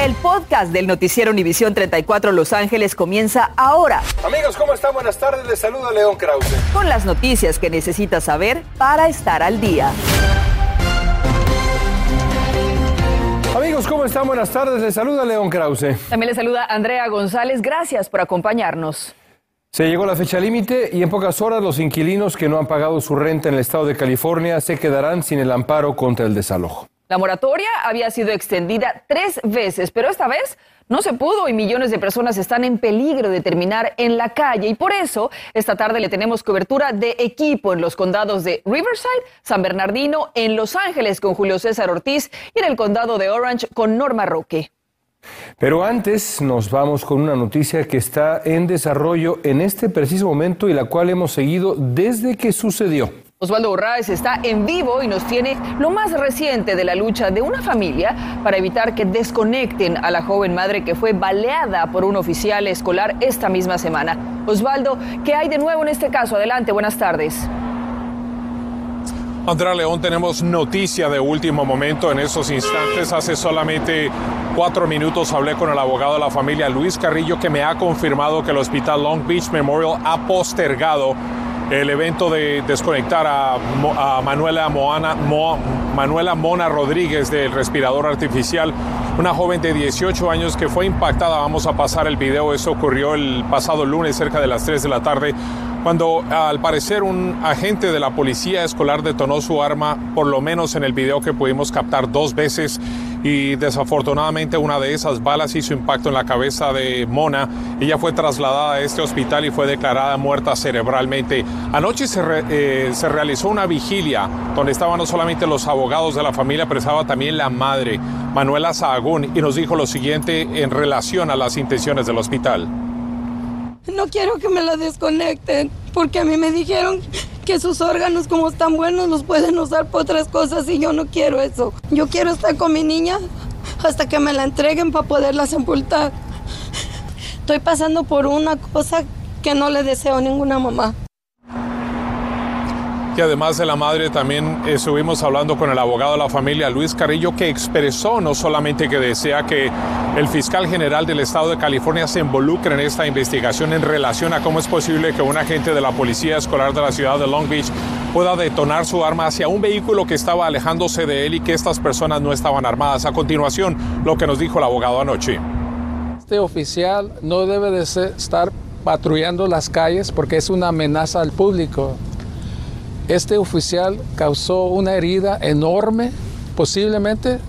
El podcast del noticiero Univisión 34 Los Ángeles comienza ahora. Amigos, ¿cómo están? Buenas tardes. Les saluda León Krause. Con las noticias que necesitas saber para estar al día. Amigos, ¿cómo están? Buenas tardes. Les saluda León Krause. También le saluda Andrea González. Gracias por acompañarnos. Se llegó la fecha límite y en pocas horas los inquilinos que no han pagado su renta en el estado de California se quedarán sin el amparo contra el desalojo. La moratoria había sido extendida tres veces, pero esta vez no se pudo y millones de personas están en peligro de terminar en la calle. Y por eso, esta tarde le tenemos cobertura de equipo en los condados de Riverside, San Bernardino, en Los Ángeles con Julio César Ortiz y en el condado de Orange con Norma Roque. Pero antes nos vamos con una noticia que está en desarrollo en este preciso momento y la cual hemos seguido desde que sucedió. Osvaldo Borraes está en vivo y nos tiene lo más reciente de la lucha de una familia para evitar que desconecten a la joven madre que fue baleada por un oficial escolar esta misma semana. Osvaldo, ¿qué hay de nuevo en este caso? Adelante, buenas tardes. Andrea León, tenemos noticia de último momento en estos instantes. Hace solamente cuatro minutos hablé con el abogado de la familia Luis Carrillo que me ha confirmado que el hospital Long Beach Memorial ha postergado el evento de desconectar a, Manuela, Moana, Manuela Mona Rodríguez del respirador artificial, una joven de 18 años que fue impactada. Vamos a pasar el video, eso ocurrió el pasado lunes cerca de las 3 de la tarde cuando al parecer un agente de la policía escolar detonó su arma, por lo menos en el video que pudimos captar dos veces, y desafortunadamente una de esas balas hizo impacto en la cabeza de Mona. Ella fue trasladada a este hospital y fue declarada muerta cerebralmente. Anoche se, eh, se realizó una vigilia donde estaban no solamente los abogados de la familia, pero estaba también la madre, Manuela Sahagún, y nos dijo lo siguiente en relación a las intenciones del hospital. No quiero que me la desconecten, porque a mí me dijeron que sus órganos como están buenos los pueden usar por otras cosas y yo no quiero eso. Yo quiero estar con mi niña hasta que me la entreguen para poderla sepultar. Estoy pasando por una cosa que no le deseo a ninguna mamá además de la madre también estuvimos hablando con el abogado de la familia Luis Carrillo que expresó no solamente que desea que el fiscal general del estado de California se involucre en esta investigación en relación a cómo es posible que un agente de la policía escolar de la ciudad de Long Beach pueda detonar su arma hacia un vehículo que estaba alejándose de él y que estas personas no estaban armadas. A continuación, lo que nos dijo el abogado anoche. Este oficial no debe de estar patrullando las calles porque es una amenaza al público. Este oficial causó una herida enorme, posiblemente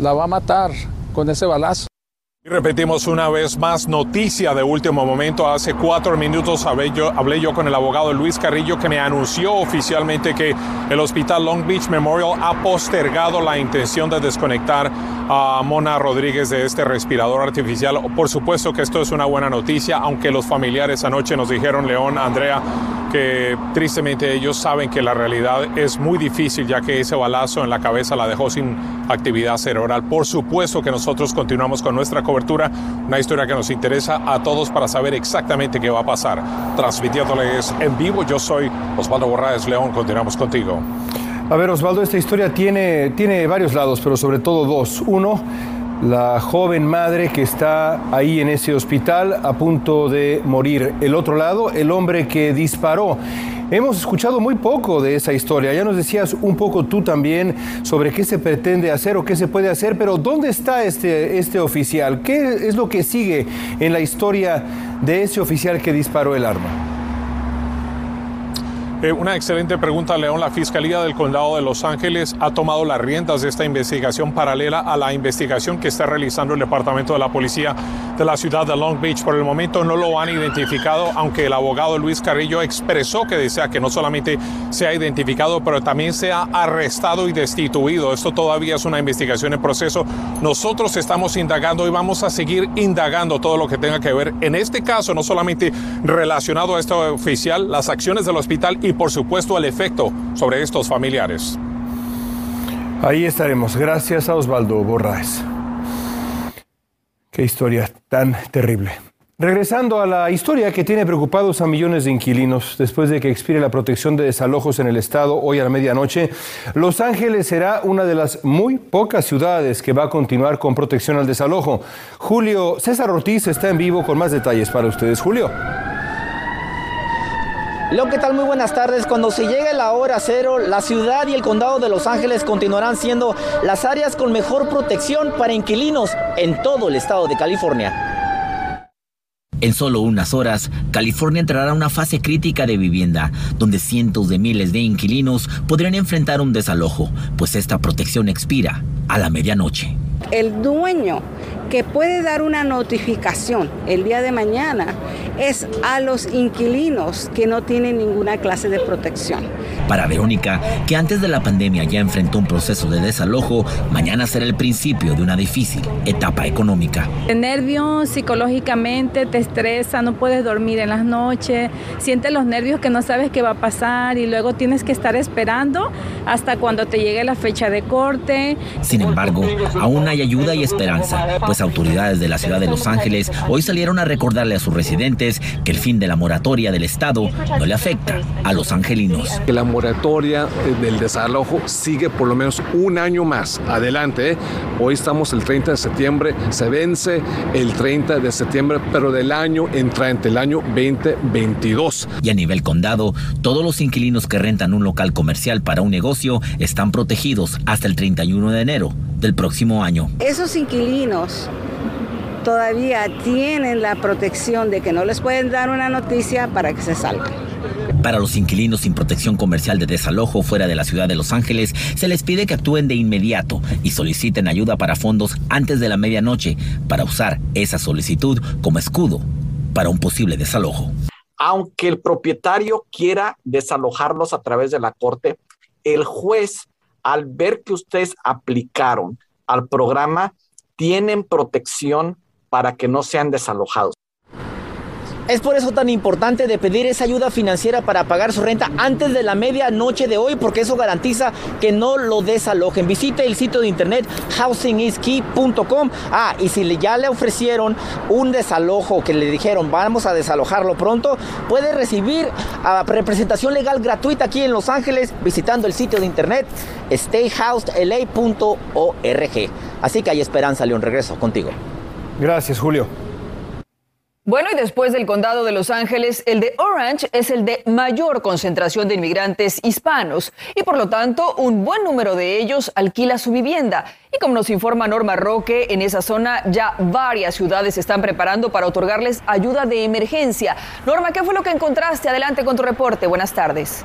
la va a matar con ese balazo. Y repetimos una vez más, noticia de último momento. Hace cuatro minutos hablé yo, hablé yo, con el abogado Luis Carrillo que me anunció oficialmente que el hospital Long Beach Memorial ha postergado la intención de desconectar a Mona Rodríguez de este respirador artificial. Por supuesto que esto es una buena noticia, aunque los familiares anoche nos dijeron, León, Andrea, que tristemente ellos saben que la realidad es muy difícil ya que ese balazo en la cabeza la dejó sin actividad cerebral. Por supuesto que nosotros continuamos con nuestra cobertura, una historia que nos interesa a todos para saber exactamente qué va a pasar. Transmitiéndoles en vivo, yo soy Osvaldo Borraes León, continuamos contigo. A ver, Osvaldo, esta historia tiene, tiene varios lados, pero sobre todo dos. Uno, la joven madre que está ahí en ese hospital a punto de morir. El otro lado, el hombre que disparó. Hemos escuchado muy poco de esa historia. Ya nos decías un poco tú también sobre qué se pretende hacer o qué se puede hacer, pero ¿dónde está este, este oficial? ¿Qué es lo que sigue en la historia de ese oficial que disparó el arma? Eh, una excelente pregunta, León. La Fiscalía del Condado de Los Ángeles ha tomado las riendas de esta investigación paralela a la investigación que está realizando el Departamento de la Policía de la ciudad de Long Beach. Por el momento no lo han identificado, aunque el abogado Luis Carrillo expresó que desea que no solamente sea identificado, pero también sea arrestado y destituido. Esto todavía es una investigación en proceso. Nosotros estamos indagando y vamos a seguir indagando todo lo que tenga que ver, en este caso, no solamente relacionado a este oficial, las acciones del hospital y por supuesto el efecto sobre estos familiares. Ahí estaremos. Gracias a Osvaldo Borraes. Qué historia tan terrible. Regresando a la historia que tiene preocupados a millones de inquilinos después de que expire la protección de desalojos en el estado hoy a la medianoche, Los Ángeles será una de las muy pocas ciudades que va a continuar con protección al desalojo. Julio César Ortiz está en vivo con más detalles para ustedes. Julio. León, ¿qué tal? Muy buenas tardes. Cuando se llegue la hora cero, la ciudad y el condado de Los Ángeles continuarán siendo las áreas con mejor protección para inquilinos en todo el estado de California. En solo unas horas, California entrará a una fase crítica de vivienda, donde cientos de miles de inquilinos podrían enfrentar un desalojo, pues esta protección expira a la medianoche. El dueño que puede dar una notificación el día de mañana es a los inquilinos que no tienen ninguna clase de protección. Para Verónica, que antes de la pandemia ya enfrentó un proceso de desalojo, mañana será el principio de una difícil etapa económica. El nervio psicológicamente te estresa, no puedes dormir en las noches, sientes los nervios que no sabes qué va a pasar y luego tienes que estar esperando hasta cuando te llegue la fecha de corte. Sin embargo, aún hay ayuda y esperanza, pues autoridades de la ciudad de Los Ángeles hoy salieron a recordarle a sus residentes que el fin de la moratoria del Estado no le afecta a los angelinos. Que la moratoria eh, del desalojo sigue por lo menos un año más adelante. ¿eh? Hoy estamos el 30 de septiembre, se vence el 30 de septiembre, pero del año entrante, el año 2022. Y a nivel condado, todos los inquilinos que rentan un local comercial para un negocio están protegidos hasta el 31 de enero del próximo año. Esos inquilinos todavía tienen la protección de que no les pueden dar una noticia para que se salgan. Para los inquilinos sin protección comercial de desalojo fuera de la ciudad de Los Ángeles, se les pide que actúen de inmediato y soliciten ayuda para fondos antes de la medianoche para usar esa solicitud como escudo para un posible desalojo. Aunque el propietario quiera desalojarlos a través de la corte, el juez, al ver que ustedes aplicaron al programa, tienen protección para que no sean desalojados. Es por eso tan importante de pedir esa ayuda financiera para pagar su renta antes de la medianoche de hoy, porque eso garantiza que no lo desalojen. Visite el sitio de internet housingiskey.com. Ah, y si ya le ofrecieron un desalojo, que le dijeron vamos a desalojarlo pronto, puede recibir ah, representación legal gratuita aquí en Los Ángeles visitando el sitio de internet stayhousedla.org. Así que hay esperanza, León. Regreso contigo. Gracias, Julio. Bueno, y después del condado de Los Ángeles, el de Orange es el de mayor concentración de inmigrantes hispanos y por lo tanto un buen número de ellos alquila su vivienda. Y como nos informa Norma Roque, en esa zona ya varias ciudades están preparando para otorgarles ayuda de emergencia. Norma, ¿qué fue lo que encontraste? Adelante con tu reporte. Buenas tardes.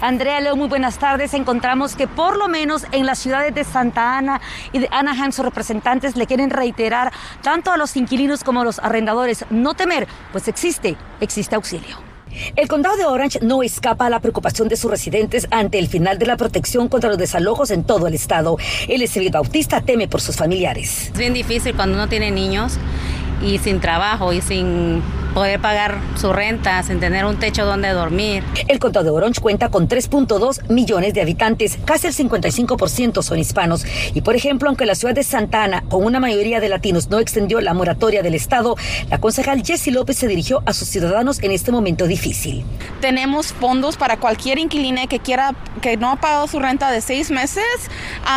Andrea Leo, muy buenas tardes. Encontramos que por lo menos en las ciudades de Santa Ana y de Anaheim sus representantes le quieren reiterar tanto a los inquilinos como a los arrendadores no temer, pues existe, existe auxilio. El condado de Orange no escapa a la preocupación de sus residentes ante el final de la protección contra los desalojos en todo el estado. El Estrella Bautista teme por sus familiares. Es bien difícil cuando uno tiene niños y sin trabajo y sin poder pagar su renta, sin tener un techo donde dormir. El condado de Orange cuenta con 3.2 millones de habitantes, casi el 55% son hispanos. Y por ejemplo, aunque la ciudad de Santa Ana, con una mayoría de latinos, no extendió la moratoria del Estado, la concejal Jessie López se dirigió a sus ciudadanos en este momento difícil. Tenemos fondos para cualquier inquilino que quiera, que no ha pagado su renta de seis meses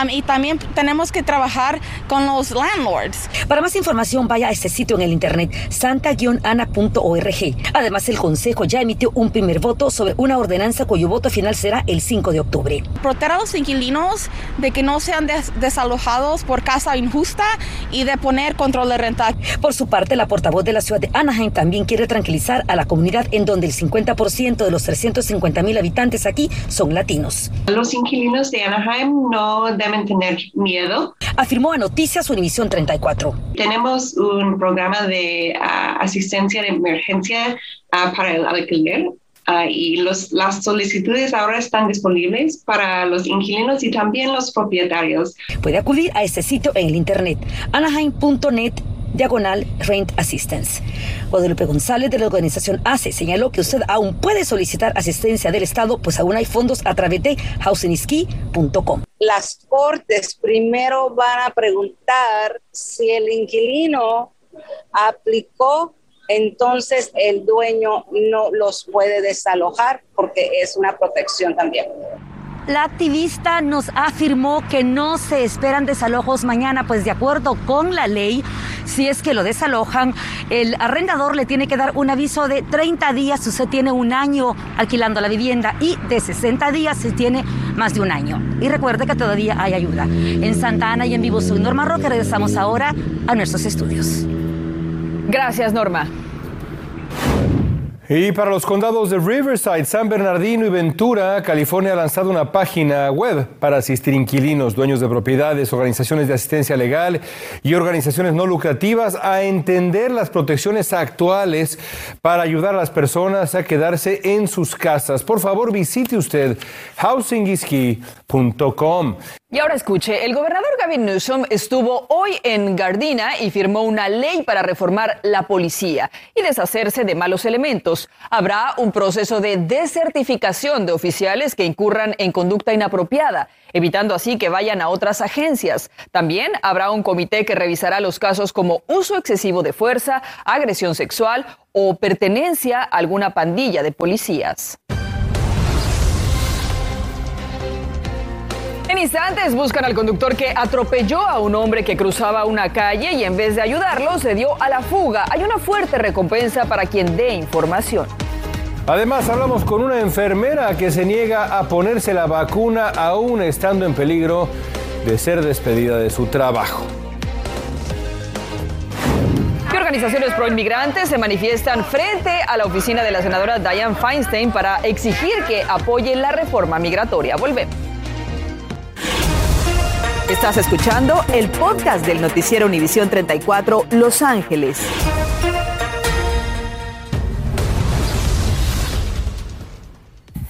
um, y también tenemos que trabajar con los landlords. Para más información, vaya a este sitio en el internet Además, el Consejo ya emitió un primer voto sobre una ordenanza cuyo voto final será el 5 de octubre. Proteger a los inquilinos de que no sean desalojados por casa injusta y de poner control de renta. Por su parte, la portavoz de la ciudad de Anaheim también quiere tranquilizar a la comunidad en donde el 50% de los 350 mil habitantes aquí son latinos. Los inquilinos de Anaheim no deben tener miedo. Afirmó a Noticias Univisión 34. Tenemos un programa de ah, asistencia de emergencia ah, para el alquiler. Uh, y los, las solicitudes ahora están disponibles para los inquilinos y también los propietarios. Puede acudir a este sitio en el internet anaheim.net diagonal Rent Assistance. Guadalupe González de la organización ACE señaló que usted aún puede solicitar asistencia del Estado, pues aún hay fondos a través de housingski.com. Las cortes primero van a preguntar si el inquilino aplicó, entonces el dueño no los puede desalojar porque es una protección también. La activista nos afirmó que no se esperan desalojos mañana, pues de acuerdo con la ley, si es que lo desalojan, el arrendador le tiene que dar un aviso de 30 días si usted tiene un año alquilando la vivienda y de 60 días si tiene más de un año. Y recuerde que todavía hay ayuda. En Santa Ana y en vivo soy Norma Roque, regresamos ahora a nuestros estudios. Gracias, Norma. Y para los condados de Riverside, San Bernardino y Ventura, California ha lanzado una página web para asistir inquilinos, dueños de propiedades, organizaciones de asistencia legal y organizaciones no lucrativas a entender las protecciones actuales para ayudar a las personas a quedarse en sus casas. Por favor, visite usted housingisky.com. Y ahora escuche, el gobernador Gavin Newsom estuvo hoy en Gardina y firmó una ley para reformar la policía y deshacerse de malos elementos. Habrá un proceso de desertificación de oficiales que incurran en conducta inapropiada, evitando así que vayan a otras agencias. También habrá un comité que revisará los casos como uso excesivo de fuerza, agresión sexual o pertenencia a alguna pandilla de policías. En instantes buscan al conductor que atropelló a un hombre que cruzaba una calle y en vez de ayudarlo se dio a la fuga. Hay una fuerte recompensa para quien dé información. Además, hablamos con una enfermera que se niega a ponerse la vacuna aún estando en peligro de ser despedida de su trabajo. ¿Qué organizaciones pro-inmigrantes se manifiestan frente a la oficina de la senadora Dianne Feinstein para exigir que apoye la reforma migratoria? Volvemos. Estás escuchando el podcast del noticiero Univisión 34 Los Ángeles.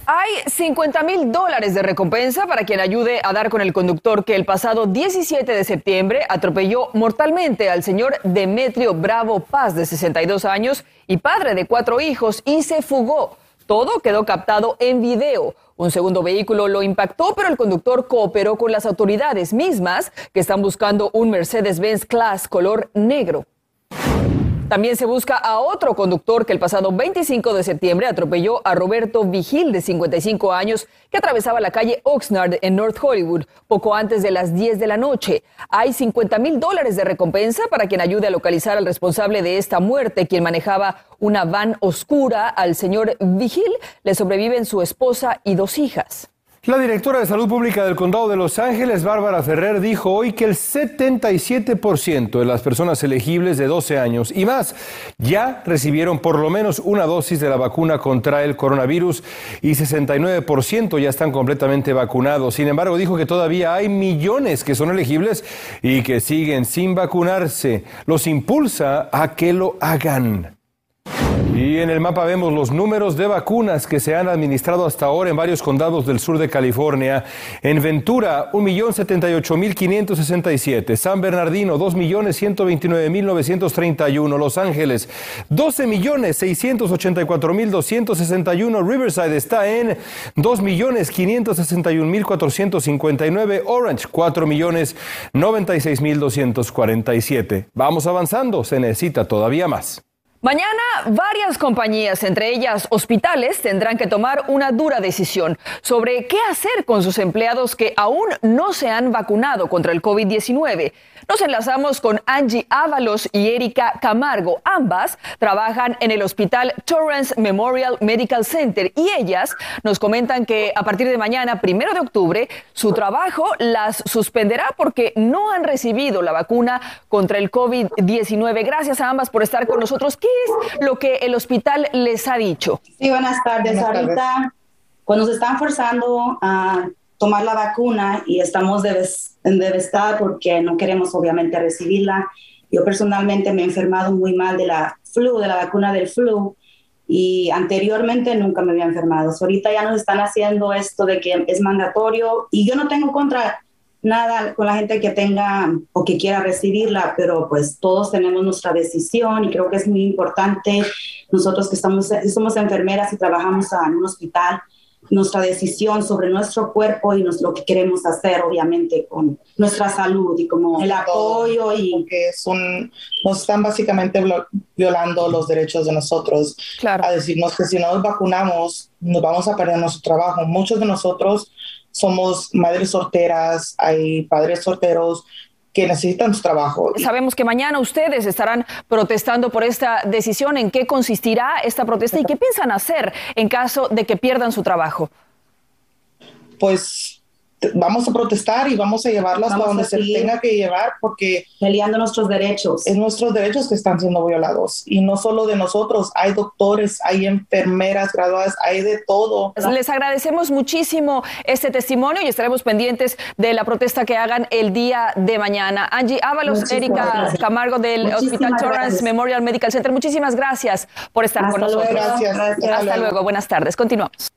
Hay 50 mil dólares de recompensa para quien ayude a dar con el conductor que el pasado 17 de septiembre atropelló mortalmente al señor Demetrio Bravo Paz, de 62 años y padre de cuatro hijos, y se fugó. Todo quedó captado en video. Un segundo vehículo lo impactó, pero el conductor cooperó con las autoridades mismas que están buscando un Mercedes-Benz Class color negro. También se busca a otro conductor que el pasado 25 de septiembre atropelló a Roberto Vigil, de 55 años, que atravesaba la calle Oxnard en North Hollywood poco antes de las 10 de la noche. Hay 50 mil dólares de recompensa para quien ayude a localizar al responsable de esta muerte, quien manejaba una van oscura. Al señor Vigil le sobreviven su esposa y dos hijas. La directora de Salud Pública del Condado de Los Ángeles, Bárbara Ferrer, dijo hoy que el 77% de las personas elegibles de 12 años y más ya recibieron por lo menos una dosis de la vacuna contra el coronavirus y 69% ya están completamente vacunados. Sin embargo, dijo que todavía hay millones que son elegibles y que siguen sin vacunarse. Los impulsa a que lo hagan. Y en el mapa vemos los números de vacunas que se han administrado hasta ahora en varios condados del sur de California. En Ventura, 1.078.567. San Bernardino, 2.129.931. Los Ángeles, 12.684.261. Riverside está en 2.561.459. Orange, 4.096.247. Vamos avanzando, se necesita todavía más. Mañana varias compañías, entre ellas hospitales, tendrán que tomar una dura decisión sobre qué hacer con sus empleados que aún no se han vacunado contra el COVID-19. Nos enlazamos con Angie Ábalos y Erika Camargo. Ambas trabajan en el hospital Torrance Memorial Medical Center y ellas nos comentan que a partir de mañana, primero de octubre, su trabajo las suspenderá porque no han recibido la vacuna contra el COVID-19. Gracias a ambas por estar con nosotros. ¿Qué es lo que el hospital les ha dicho? Sí, buenas tardes. Buenas tardes. Ahorita, cuando se están forzando a tomar la vacuna y estamos devestados porque no queremos obviamente recibirla. Yo personalmente me he enfermado muy mal de la flu, de la vacuna del flu, y anteriormente nunca me había enfermado. So, ahorita ya nos están haciendo esto de que es mandatorio y yo no tengo contra nada con la gente que tenga o que quiera recibirla, pero pues todos tenemos nuestra decisión y creo que es muy importante nosotros que estamos, somos enfermeras y trabajamos en un hospital, nuestra decisión sobre nuestro cuerpo y lo que queremos hacer, obviamente, con nuestra salud y como el apoyo y... Que son, nos están básicamente violando los derechos de nosotros. Claro. A decirnos que si no nos vacunamos, nos vamos a perder nuestro trabajo. Muchos de nosotros somos madres solteras, hay padres solteros, que necesitan su trabajo. Sabemos que mañana ustedes estarán protestando por esta decisión. ¿En qué consistirá esta protesta y qué piensan hacer en caso de que pierdan su trabajo? Pues vamos a protestar y vamos a llevarlas a donde se tenga que llevar porque peleando nuestros derechos. Es nuestros derechos que están siendo violados y no solo de nosotros, hay doctores, hay enfermeras graduadas, hay de todo. Les agradecemos muchísimo este testimonio y estaremos pendientes de la protesta que hagan el día de mañana. Angie Ábalos, Erika Camargo del Hospital Torrance Memorial Medical Center, muchísimas gracias por estar con nosotros. Gracias. Hasta, luego, buenas tardes. Continuamos.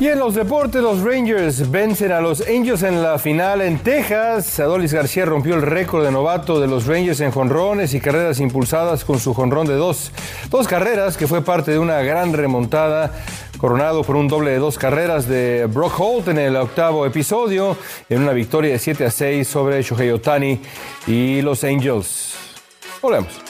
Y en los deportes, los Rangers vencen a los Angels en la final en Texas. Adolis García rompió el récord de novato de los Rangers en jonrones y carreras impulsadas con su jonrón de dos, dos carreras, que fue parte de una gran remontada, coronado por un doble de dos carreras de Brock Holt en el octavo episodio, en una victoria de 7 a 6 sobre Shohei Otani y los Angels. Volvemos.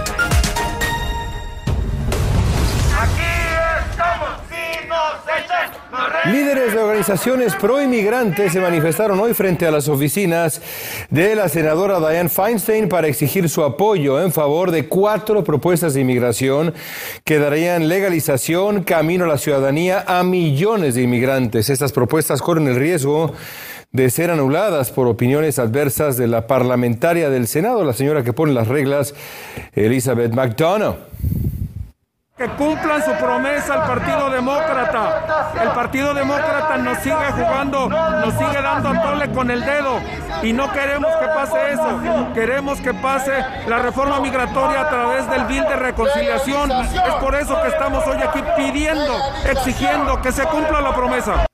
Líderes de organizaciones pro inmigrantes se manifestaron hoy frente a las oficinas de la senadora Dianne Feinstein para exigir su apoyo en favor de cuatro propuestas de inmigración que darían legalización, camino a la ciudadanía a millones de inmigrantes. Estas propuestas corren el riesgo de ser anuladas por opiniones adversas de la parlamentaria del Senado, la señora que pone las reglas, Elizabeth McDonough. Que cumplan su promesa al Partido Demócrata. El Partido Demócrata nos sigue jugando, nos sigue dando a tole con el dedo y no queremos que pase eso. Queremos que pase la reforma migratoria a través del bill de reconciliación. Es por eso que estamos hoy aquí pidiendo, exigiendo que se cumpla la promesa.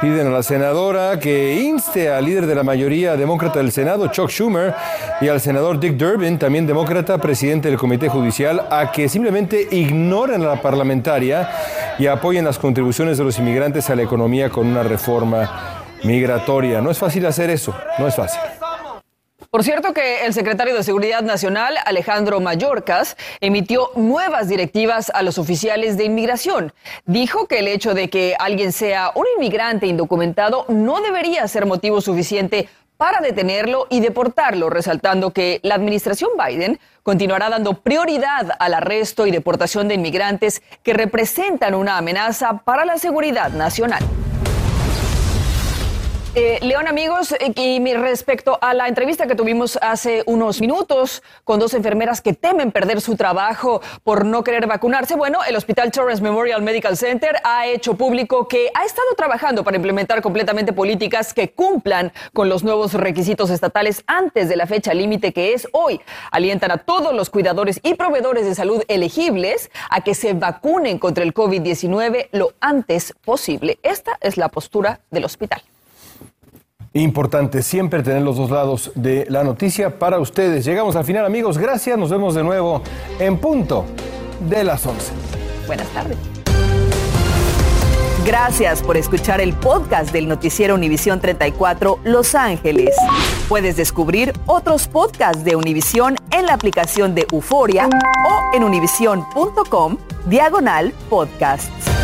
Piden a la senadora que inste al líder de la mayoría demócrata del Senado, Chuck Schumer, y al senador Dick Durbin, también demócrata, presidente del Comité Judicial, a que simplemente ignoren a la parlamentaria y apoyen las contribuciones de los inmigrantes a la economía con una reforma migratoria. No es fácil hacer eso, no es fácil. Por cierto que el secretario de Seguridad Nacional, Alejandro Mayorkas, emitió nuevas directivas a los oficiales de inmigración. Dijo que el hecho de que alguien sea un inmigrante indocumentado no debería ser motivo suficiente para detenerlo y deportarlo, resaltando que la administración Biden continuará dando prioridad al arresto y deportación de inmigrantes que representan una amenaza para la seguridad nacional. Eh, León, amigos, eh, y respecto a la entrevista que tuvimos hace unos minutos con dos enfermeras que temen perder su trabajo por no querer vacunarse, bueno, el Hospital Torrance Memorial Medical Center ha hecho público que ha estado trabajando para implementar completamente políticas que cumplan con los nuevos requisitos estatales antes de la fecha límite que es hoy. Alientan a todos los cuidadores y proveedores de salud elegibles a que se vacunen contra el COVID-19 lo antes posible. Esta es la postura del hospital. Importante siempre tener los dos lados de la noticia para ustedes. Llegamos al final, amigos. Gracias. Nos vemos de nuevo en punto de las 11. Buenas tardes. Gracias por escuchar el podcast del noticiero Univisión 34 Los Ángeles. Puedes descubrir otros podcasts de Univisión en la aplicación de Euforia o en univision.com diagonal podcasts.